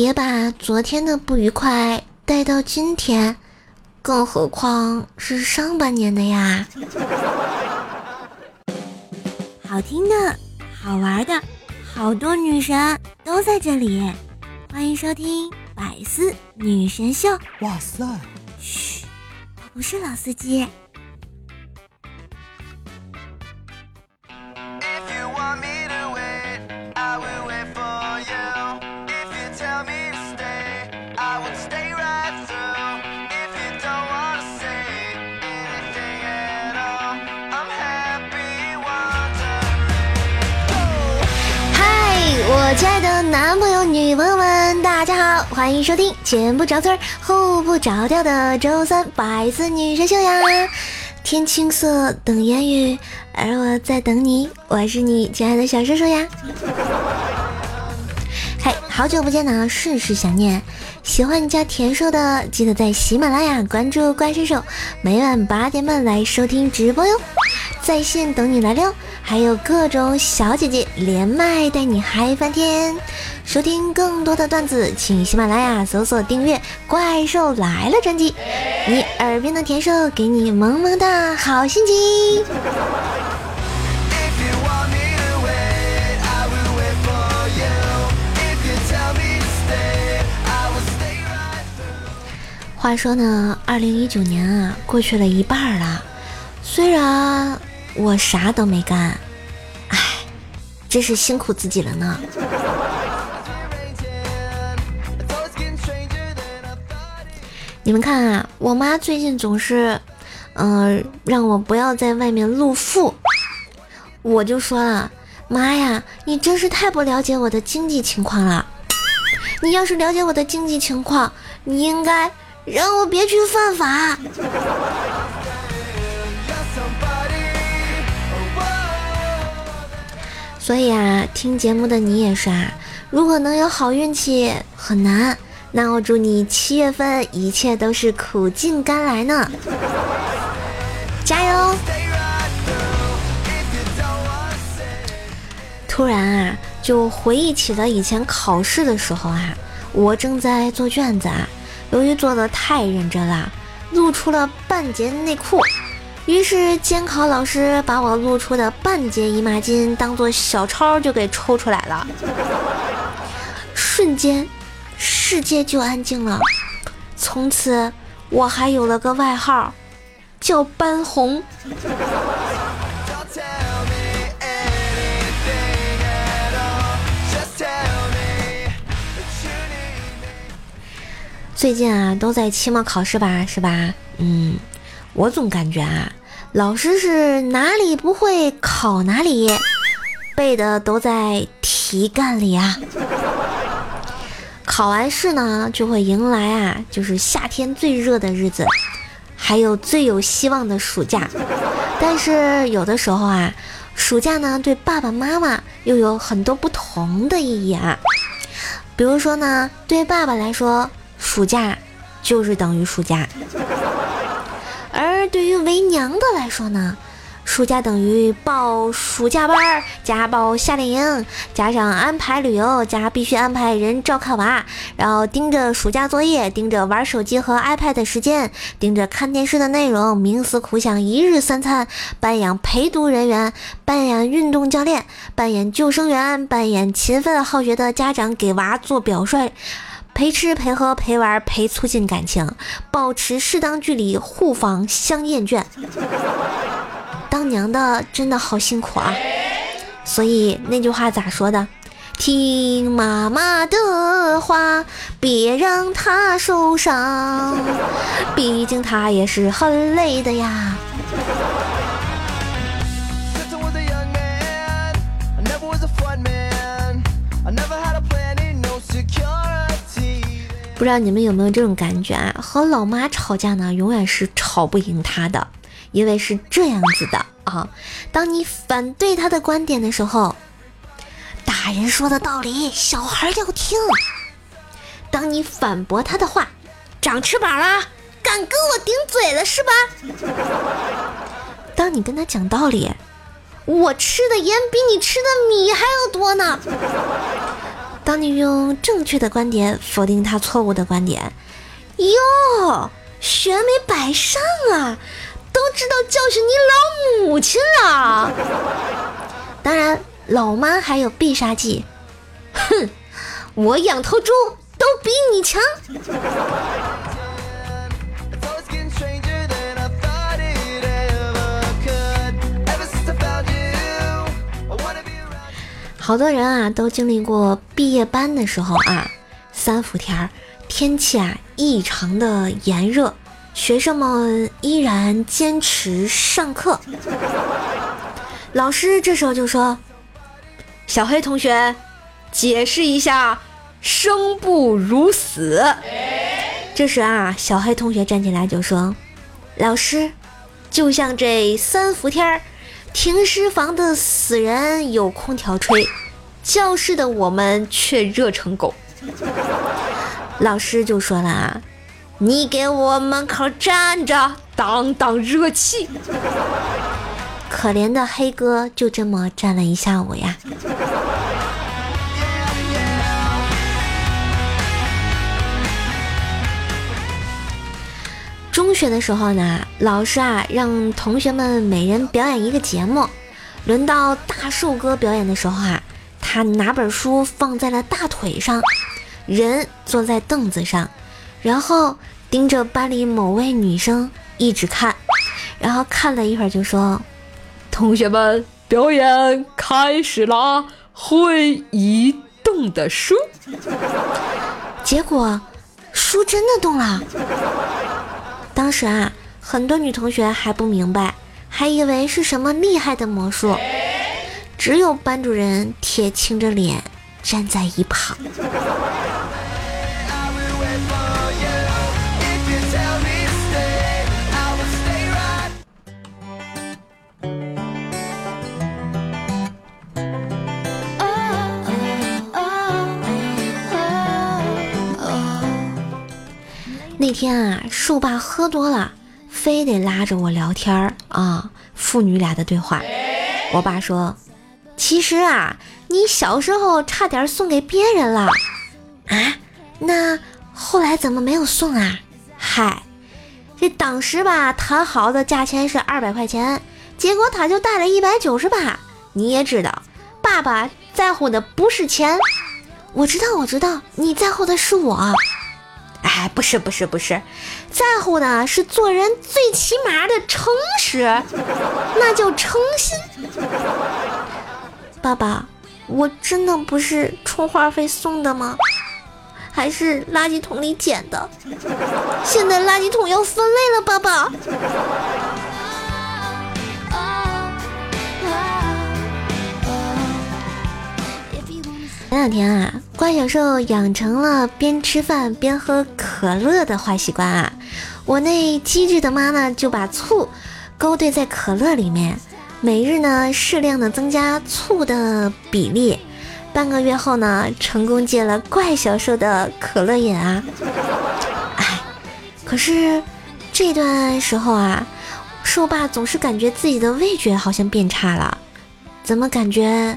别把昨天的不愉快带到今天，更何况是上半年的呀。好听的，好玩的，好多女神都在这里，欢迎收听百思女神秀。哇塞！嘘，我不是老司机。我亲爱的男朋友、女朋友们，大家好，欢迎收听前不着村后不着调的周三百思女神秀呀！天青色等烟雨，而我在等你，我是你亲爱的小叔叔呀！嘿，好久不见呢，甚是想念。喜欢你家田叔的，记得在喜马拉雅关注怪兽手，每晚八点半来收听直播哟，在线等你来撩。还有各种小姐姐连麦带你嗨翻天，收听更多的段子，请喜马拉雅搜索订阅《怪兽来了》专辑，你耳边的甜兽给你萌萌哒好心情。话说呢，二零一九年啊，过去了一半了，虽然。我啥都没干，哎，真是辛苦自己了呢。你们看啊，我妈最近总是，嗯，让我不要在外面露富，我就说了，妈呀，你真是太不了解我的经济情况了。你要是了解我的经济情况，你应该让我别去犯法。所以啊，听节目的你也是啊。如果能有好运气很难，那我祝你七月份一切都是苦尽甘来呢。加油！突然啊，就回忆起了以前考试的时候啊，我正在做卷子啊，由于做的太认真了，露出了半截内裤。于是监考老师把我露出的半截姨妈巾当做小抄就给抽出来了，瞬间世界就安静了。从此我还有了个外号，叫斑红。最近啊，都在期末考试吧，是吧？嗯，我总感觉啊。老师是哪里不会考哪里，背的都在题干里啊。考完试呢，就会迎来啊，就是夏天最热的日子，还有最有希望的暑假。但是有的时候啊，暑假呢对爸爸妈妈又有很多不同的意义啊。比如说呢，对爸爸来说，暑假就是等于暑假。而对于为娘的来说呢，暑假等于报暑假班加报夏令营，加上安排旅游，加必须安排人照看娃，然后盯着暑假作业，盯着玩手机和 iPad 的时间，盯着看电视的内容，冥思苦想一日三餐，扮演陪读人员，扮演运动教练，扮演救生员，扮演勤奋好学的家长，给娃做表率。陪吃陪喝陪玩陪促进感情，保持适当距离，互防相厌倦。当娘的真的好辛苦啊！所以那句话咋说的？听妈妈的话，别让她受伤，毕竟她也是很累的呀。不知道你们有没有这种感觉啊？和老妈吵架呢，永远是吵不赢她的，因为是这样子的啊。当你反对她的观点的时候，大人说的道理小孩要听；当你反驳她的话，长翅膀了，敢跟我顶嘴了是吧？当你跟他讲道理，我吃的盐比你吃的米还要多呢。当你用正确的观点否定他错误的观点，哟，学没白上啊，都知道教训你老母亲了。当然，老妈还有必杀技，哼，我养头猪都比你强。好多人啊，都经历过毕业班的时候啊，三伏天儿，天气啊异常的炎热，学生们依然坚持上课。老师这时候就说：“小黑同学，解释一下‘生不如死’。”这时啊，小黑同学站起来就说：“老师，就像这三伏天儿。”停尸房的死人有空调吹，教室的我们却热成狗。老师就说了，你给我门口站着，挡挡热气。可怜的黑哥就这么站了一下午呀。中学的时候呢，老师啊让同学们每人表演一个节目。轮到大寿哥表演的时候啊，他拿本书放在了大腿上，人坐在凳子上，然后盯着班里某位女生一直看，然后看了一会儿就说：“同学们，表演开始啦，会移动的书。”结果书真的动了。当时啊，很多女同学还不明白，还以为是什么厉害的魔术。只有班主任铁青着脸站在一旁。那天啊，树爸喝多了，非得拉着我聊天儿啊，父女俩的对话。我爸说：“其实啊，你小时候差点送给别人了啊，那后来怎么没有送啊？嗨，这当时吧，谈好的价钱是二百块钱，结果他就带了一百九十八。你也知道，爸爸在乎的不是钱。我知道，我知道，你在乎的是我。”哎，不是不是不是，在乎的是做人最起码的诚实，那叫诚心。爸爸，我真的不是充话费送的吗？还是垃圾桶里捡的？现在垃圾桶要分类了，爸爸。前两天啊，怪小兽养成了边吃饭边喝可乐的坏习惯啊。我那机智的妈呢，就把醋勾兑在可乐里面，每日呢适量的增加醋的比例。半个月后呢，成功戒了怪小兽的可乐瘾啊。哎，可是这段时候啊，兽爸总是感觉自己的味觉好像变差了，怎么感觉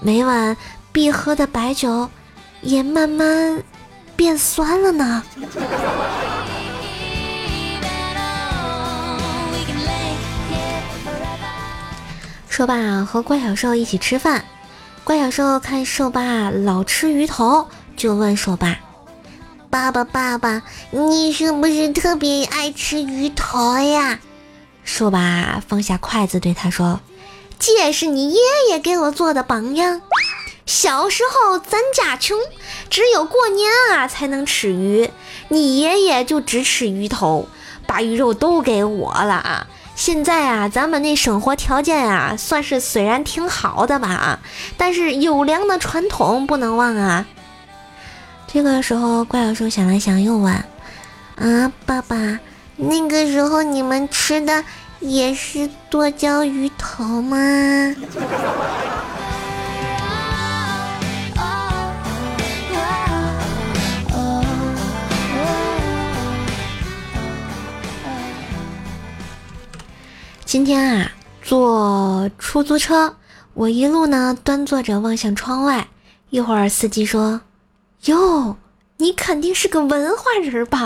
每晚？必喝的白酒也慢慢变酸了呢。说罢和怪小兽一起吃饭，怪小兽看兽爸老吃鱼头，就问兽爸：“爸爸，爸爸，你是不是特别爱吃鱼头呀？”兽爸放下筷子对他说：“这是你爷爷给我做的榜样。”小时候咱家穷，只有过年啊才能吃鱼。你爷爷就只吃鱼头，把鱼肉都给我了啊。现在啊，咱们那生活条件啊，算是虽然挺好的吧，但是优良的传统不能忘啊。这个时候，怪小兽想了想，又问：“啊，爸爸，那个时候你们吃的也是剁椒鱼头吗？”今天啊，坐出租车，我一路呢端坐着望向窗外，一会儿司机说：“哟，你肯定是个文化人吧？”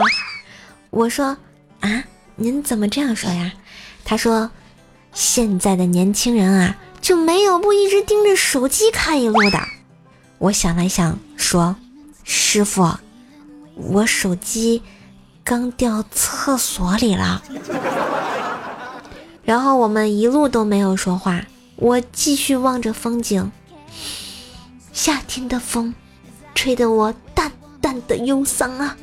我说：“啊，您怎么这样说呀？”他说：“现在的年轻人啊，就没有不一直盯着手机看一路的。”我想了想，说：“师傅，我手机刚掉厕所里了。”然后我们一路都没有说话，我继续望着风景。夏天的风，吹得我淡淡的忧伤啊。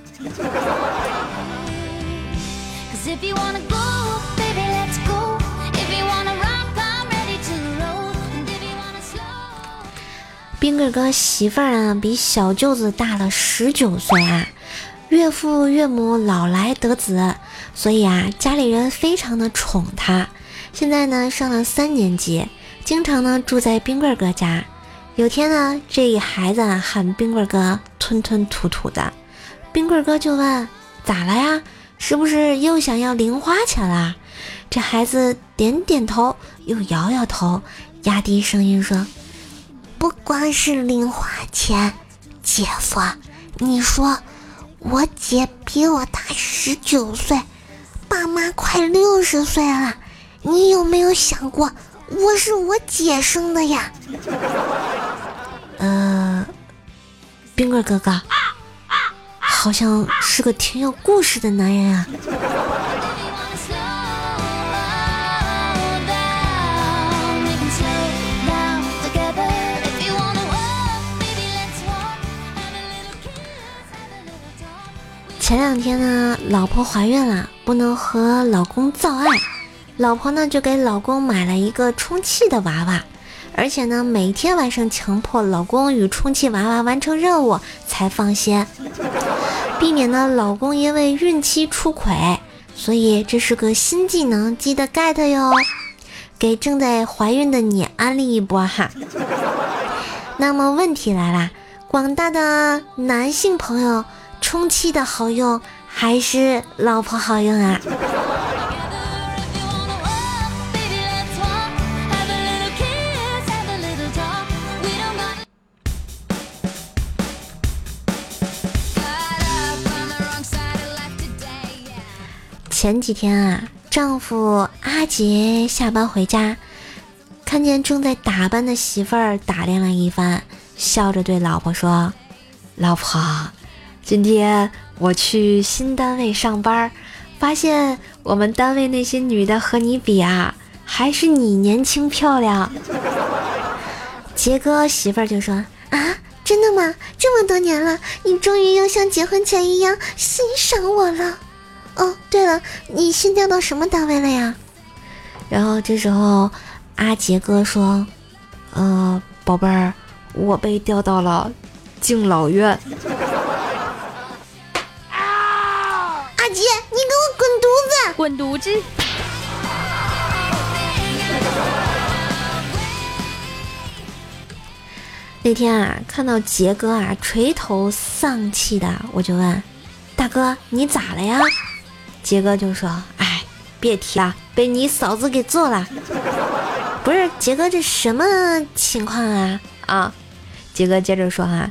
冰棍哥媳妇儿啊，比小舅子大了十九岁啊。岳父岳母老来得子，所以啊，家里人非常的宠他。现在呢，上了三年级，经常呢住在冰棍哥家。有天呢，这一孩子喊冰棍哥吞吞吐吐的，冰棍哥就问：“咋了呀？是不是又想要零花钱啦？”这孩子点点头，又摇摇头，压低声音说。不光是零花钱，姐夫，你说我姐比我大十九岁，爸妈快六十岁了，你有没有想过我是我姐生的呀？呃，冰棍哥哥，好像是个挺有故事的男人啊。前两天呢，老婆怀孕了，不能和老公造爱，老婆呢就给老公买了一个充气的娃娃，而且呢每天晚上强迫老公与充气娃娃完成任务才放心，避免呢老公因为孕期出轨，所以这是个新技能，记得 get 哟，给正在怀孕的你安利一波哈。那么问题来了，广大的男性朋友。充气的好用还是老婆好用啊？前几天啊，丈夫阿杰下班回家，看见正在打扮的媳妇儿，打量了一番，笑着对老婆说：“老婆。”今天我去新单位上班，发现我们单位那些女的和你比啊，还是你年轻漂亮。杰哥媳妇儿就说：“啊，真的吗？这么多年了，你终于又像结婚前一样欣赏我了。哦，对了，你新调到什么单位了呀？”然后这时候阿杰哥说：“呃，宝贝儿，我被调到了敬老院。”阿杰，你给我滚犊子！滚犊子！那天啊，看到杰哥啊垂头丧气的，我就问大哥你咋了呀？杰哥就说：“哎，别提了，被你嫂子给揍了。”不是杰哥，这什么情况啊？啊！杰哥接着说啊：“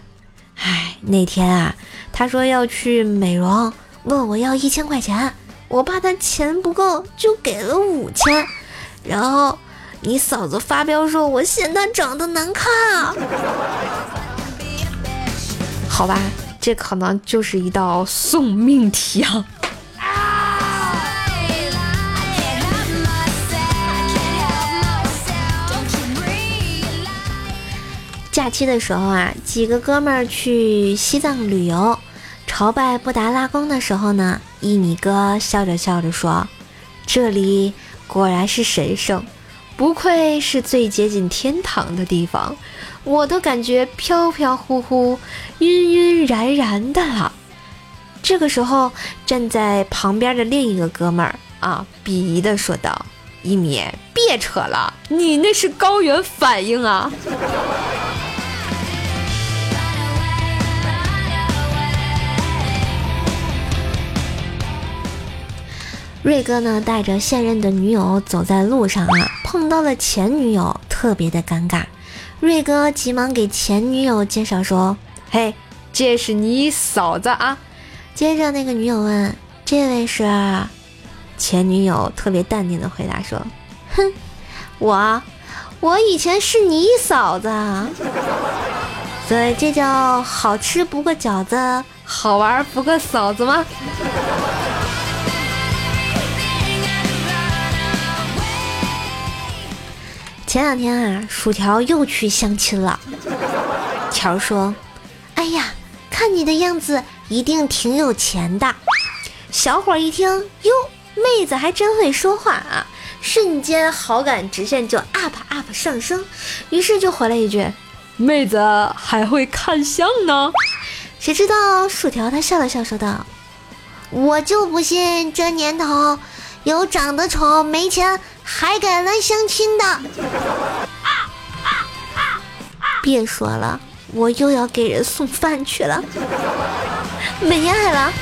哎，那天啊，他说要去美容。”问我要一千块钱，我怕他钱不够，就给了五千。然后你嫂子发飙说，我嫌他长得难看。好吧，这可能就是一道送命题啊。假期的时候啊，几个哥们儿去西藏旅游。朝拜布达拉宫的时候呢，一米哥笑着笑着说：“这里果然是神圣，不愧是最接近天堂的地方，我都感觉飘飘忽忽、晕晕然然的了。”这个时候，站在旁边的另一个哥们儿啊，鄙夷的说道：“一米，别扯了，你那是高原反应啊！”瑞哥呢，带着现任的女友走在路上啊，碰到了前女友，特别的尴尬。瑞哥急忙给前女友介绍说：“嘿，这是你嫂子啊。”接着那个女友问：“这位是？”前女友特别淡定的回答说：“哼，我，我以前是你嫂子。”所以这叫好吃不过饺子，好玩不过嫂子吗？前两天啊，薯条又去相亲了。条说：“哎呀，看你的样子，一定挺有钱的。”小伙一听，哟，妹子还真会说话啊，瞬间好感直线就 up up 上升，于是就回了一句：“妹子还会看相呢。”谁知道薯条他笑了笑说道：“我就不信这年头有长得丑没钱。”还敢来相亲的？别说了，我又要给人送饭去了，没爱了。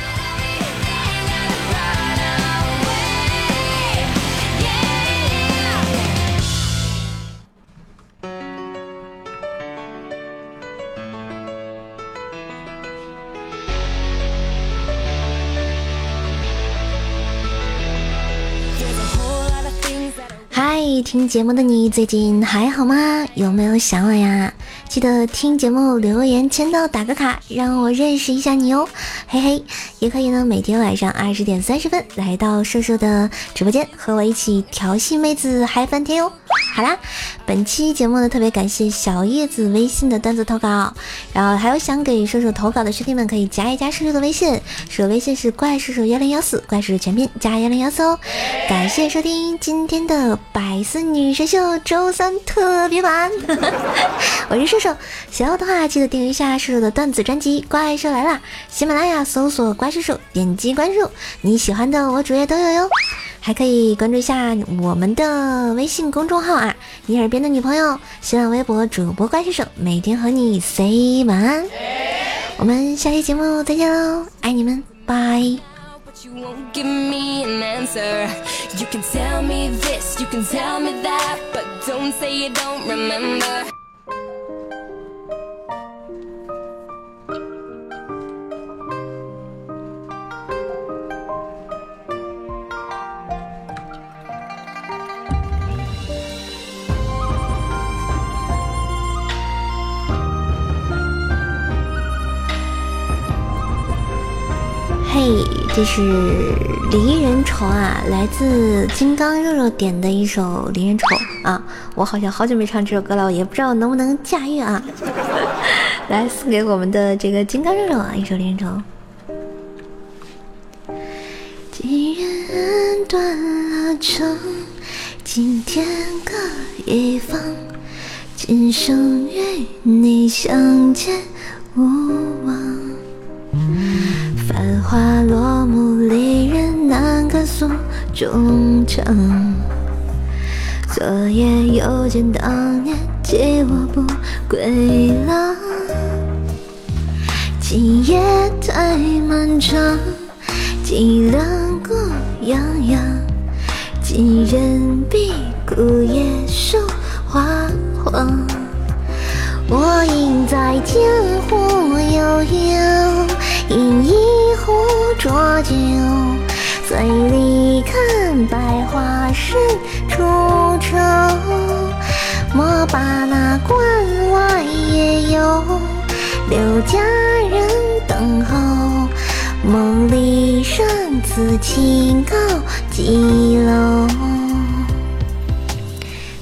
听节目的你最近还好吗？有没有想我呀？记得听节目留言签到打个卡，让我认识一下你哦，嘿嘿。也可以呢，每天晚上二十点三十分来到瘦瘦的直播间，和我一起调戏妹子嗨翻天哟。好啦，本期节目呢，特别感谢小叶子微信的段子投稿，然后还有想给射手投稿的兄弟们，可以加一加射手的微信，手微信是怪射手幺零幺四，怪叔叔全拼加幺零幺四哦。感谢收听今天的百思女神秀周三特别版，我是射手，想要的话记得订阅一下射手的段子专辑《怪兽来了》，喜马拉雅搜索怪兽手，点击关注，你喜欢的我主页都有哟。还可以关注一下我们的微信公众号啊，你耳边的女朋友，新浪微博主播怪兽手，每天和你 say 晚安，我们下期节目再见喽，爱你们，拜。嘿，这是离人愁啊，来自金刚肉肉点的一首离人愁啊，我好像好久没唱这首歌了，我也不知道能不能驾驭啊。来送给我们的这个金刚肉肉啊，一首离人愁。既然断了肠，今天各一方，今生与你相见无望。繁华落幕，离人难隔诉衷肠。昨夜又见当年，弃我不归郎。今夜太漫长，凄凉过洋洋。几人比孤夜瘦花黄？我应在江湖悠悠。浊酒，醉里看百花深处愁。莫把那关外野游，留佳人等候。梦里上此清高几楼？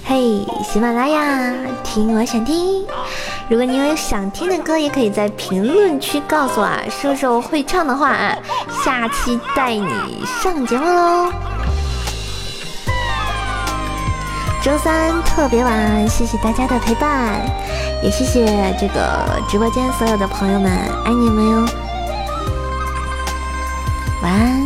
嘿，喜马拉雅，听我想听。如果你有想听的歌，也可以在评论区告诉我啊，说说会唱的话啊，下期带你上节目喽。周三特别晚，谢谢大家的陪伴，也谢谢这个直播间所有的朋友们，爱你们哟，晚安。